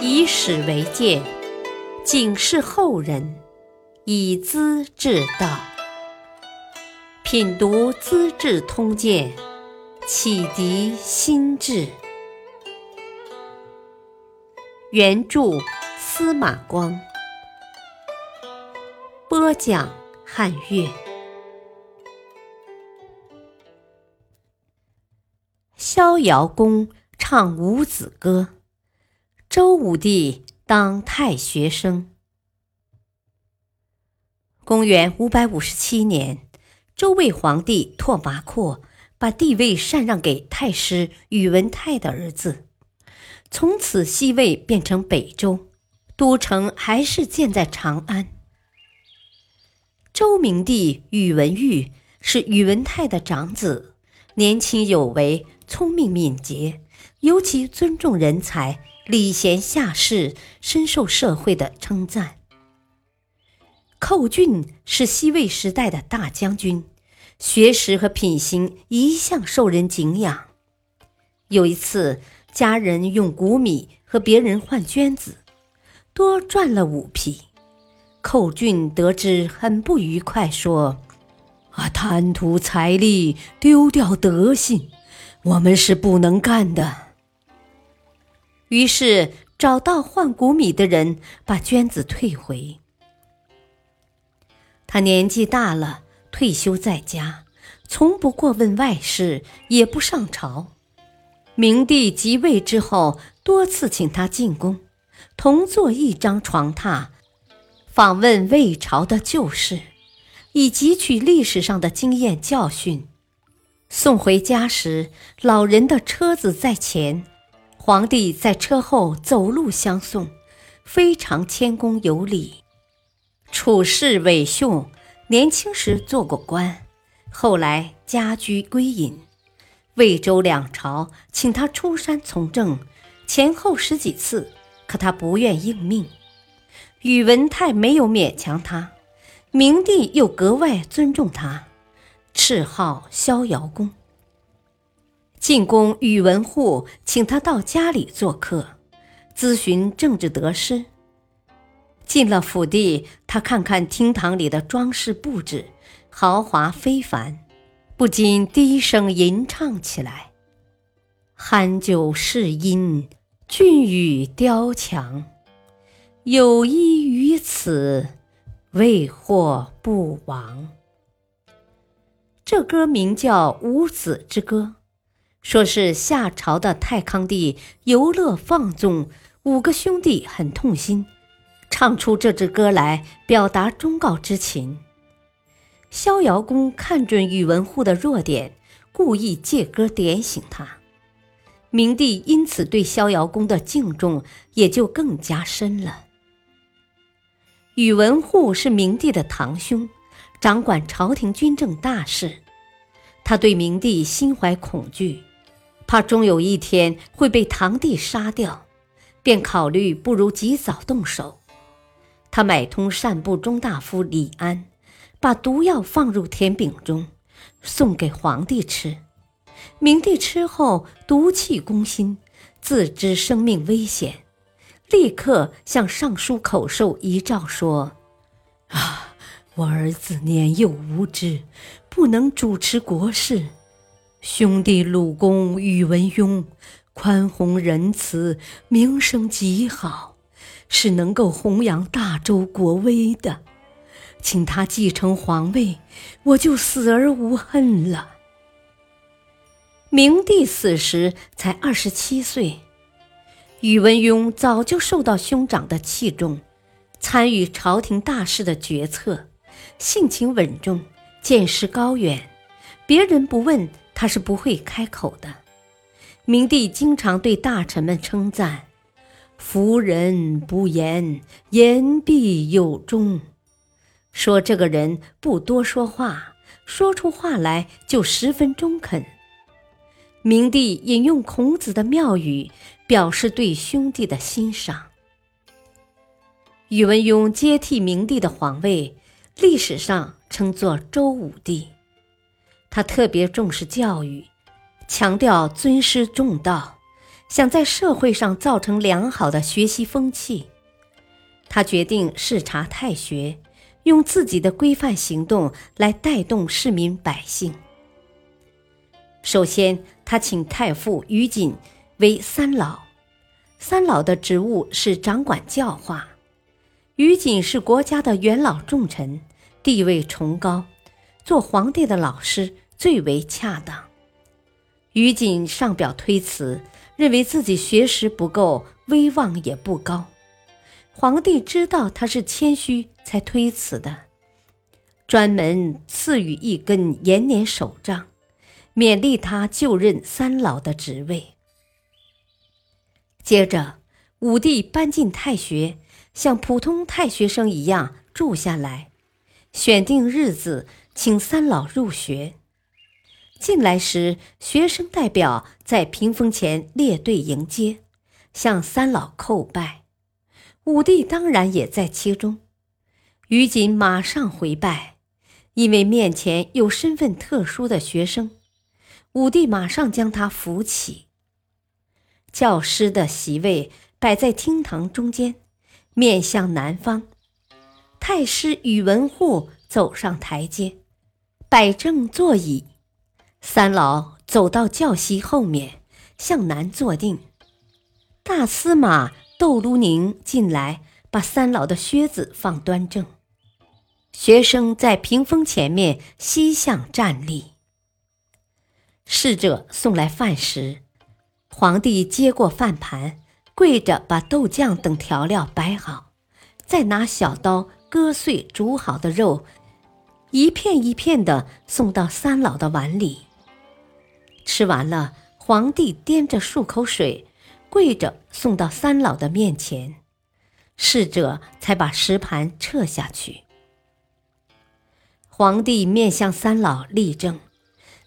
以史为鉴，警示后人，以资治道。品读《资治通鉴》，启迪心智。原著司马光，播讲汉乐。逍遥公唱五子歌，周武帝当太学生。公元五百五十七年，周魏皇帝拓跋廓把帝位禅让给太师宇文泰的儿子，从此西魏变成北周，都城还是建在长安。周明帝宇文毓是宇文泰的长子，年轻有为。聪明敏捷，尤其尊重人才，礼贤下士，深受社会的称赞。寇俊是西魏时代的大将军，学识和品行一向受人敬仰。有一次，家人用谷米和别人换绢子，多赚了五匹。寇俊得知很不愉快，说：“啊，贪图财力，丢掉德性。”我们是不能干的。于是找到换谷米的人，把绢子退回。他年纪大了，退休在家，从不过问外事，也不上朝。明帝即位之后，多次请他进宫，同坐一张床榻，访问魏朝的旧事，以汲取历史上的经验教训。送回家时，老人的车子在前，皇帝在车后走路相送，非常谦恭有礼。处事伟秀，年轻时做过官，后来家居归隐。魏周两朝请他出山从政，前后十几次，可他不愿应命。宇文泰没有勉强他，明帝又格外尊重他。谥号逍遥公。进宫宇文护请他到家里做客，咨询政治得失。进了府邸，他看看厅堂里的装饰布置，豪华非凡，不禁低声吟唱起来：“酣酒试音，俊宇雕墙，有依于此，未获不亡。”这歌名叫《五子之歌》，说是夏朝的太康帝游乐放纵，五个兄弟很痛心，唱出这支歌来表达忠告之情。逍遥公看准宇文护的弱点，故意借歌点醒他。明帝因此对逍遥公的敬重也就更加深了。宇文护是明帝的堂兄。掌管朝廷军政大事，他对明帝心怀恐惧，怕终有一天会被堂弟杀掉，便考虑不如及早动手。他买通善部中大夫李安，把毒药放入甜饼中，送给皇帝吃。明帝吃后毒气攻心，自知生命危险，立刻向尚书口授遗诏说：“啊。”我儿子年幼无知，不能主持国事。兄弟鲁公宇文邕宽宏仁慈，名声极好，是能够弘扬大周国威的。请他继承皇位，我就死而无恨了。明帝死时才二十七岁，宇文邕早就受到兄长的器重，参与朝廷大事的决策。性情稳重，见识高远，别人不问他是不会开口的。明帝经常对大臣们称赞：“夫人不言，言必有终。”说这个人不多说话，说出话来就十分中肯。明帝引用孔子的妙语，表示对兄弟的欣赏。宇文邕接替明帝的皇位。历史上称作周武帝，他特别重视教育，强调尊师重道，想在社会上造成良好的学习风气。他决定视察太学，用自己的规范行动来带动市民百姓。首先，他请太傅于瑾为三老，三老的职务是掌管教化。于瑾是国家的元老重臣，地位崇高，做皇帝的老师最为恰当。于谨上表推辞，认为自己学识不够，威望也不高。皇帝知道他是谦虚，才推辞的，专门赐予一根延年手杖，勉励他就任三老的职位。接着，武帝搬进太学，像普通太学生一样住下来，选定日子，请三老入学。进来时，学生代表在屏风前列队迎接，向三老叩拜。武帝当然也在其中，于锦马上回拜，因为面前有身份特殊的学生，武帝马上将他扶起。教师的席位摆在厅堂中间，面向南方。太师宇文护走上台阶，摆正座椅。三老走到教席后面，向南坐定。大司马。窦卢宁进来，把三老的靴子放端正。学生在屏风前面西向站立。侍者送来饭食，皇帝接过饭盘，跪着把豆酱等调料摆好，再拿小刀割碎煮好的肉，一片一片的送到三老的碗里。吃完了，皇帝掂着漱口水。跪着送到三老的面前，侍者才把石盘撤下去。皇帝面向三老立正，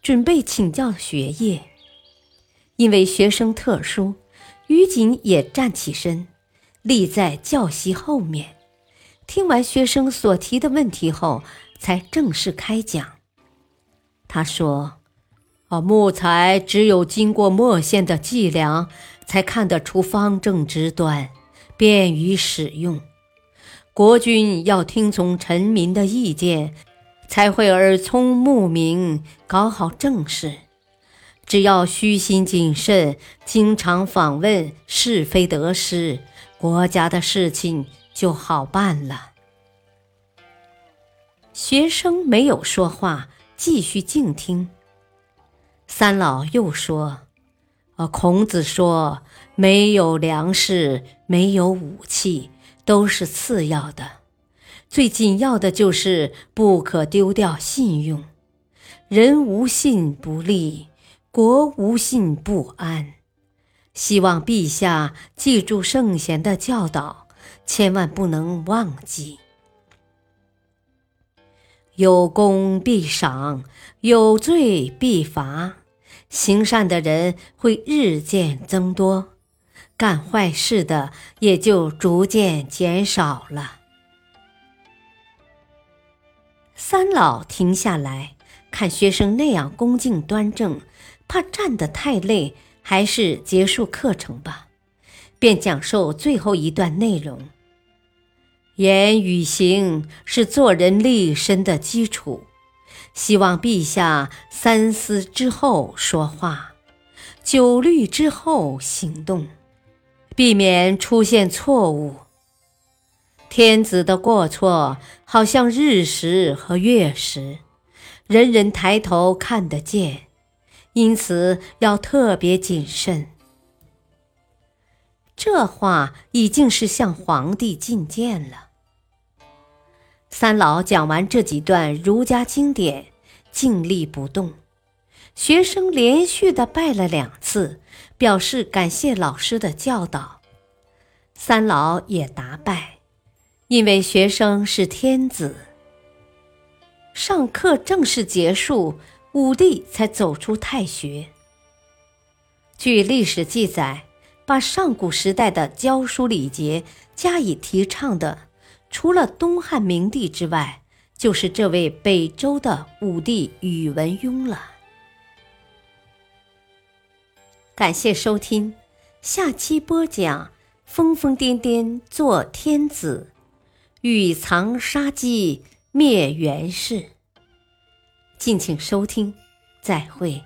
准备请教学业。因为学生特殊，于锦也站起身，立在教席后面。听完学生所提的问题后，才正式开讲。他说。啊，木材只有经过墨线的计量，才看得出方正之端，便于使用。国君要听从臣民的意见，才会耳聪目明，搞好政事。只要虚心谨慎，经常访问是非得失，国家的事情就好办了。学生没有说话，继续静听。三老又说：“啊，孔子说，没有粮食，没有武器，都是次要的，最紧要的就是不可丢掉信用。人无信不立，国无信不安。希望陛下记住圣贤的教导，千万不能忘记。有功必赏，有罪必罚。”行善的人会日渐增多，干坏事的也就逐渐减少了。三老停下来看学生那样恭敬端正，怕站得太累，还是结束课程吧，便讲授最后一段内容：言与行是做人立身的基础。希望陛下三思之后说话，九虑之后行动，避免出现错误。天子的过错好像日食和月食，人人抬头看得见，因此要特别谨慎。这话已经是向皇帝进谏了。三老讲完这几段儒家经典，静立不动。学生连续的拜了两次，表示感谢老师的教导。三老也答拜，因为学生是天子。上课正式结束，武帝才走出太学。据历史记载，把上古时代的教书礼节加以提倡的。除了东汉明帝之外就是这位北周的武帝宇文邕了。感谢收听下期播讲疯疯癫癫做天子与藏杀机灭元氏。敬请收听再会。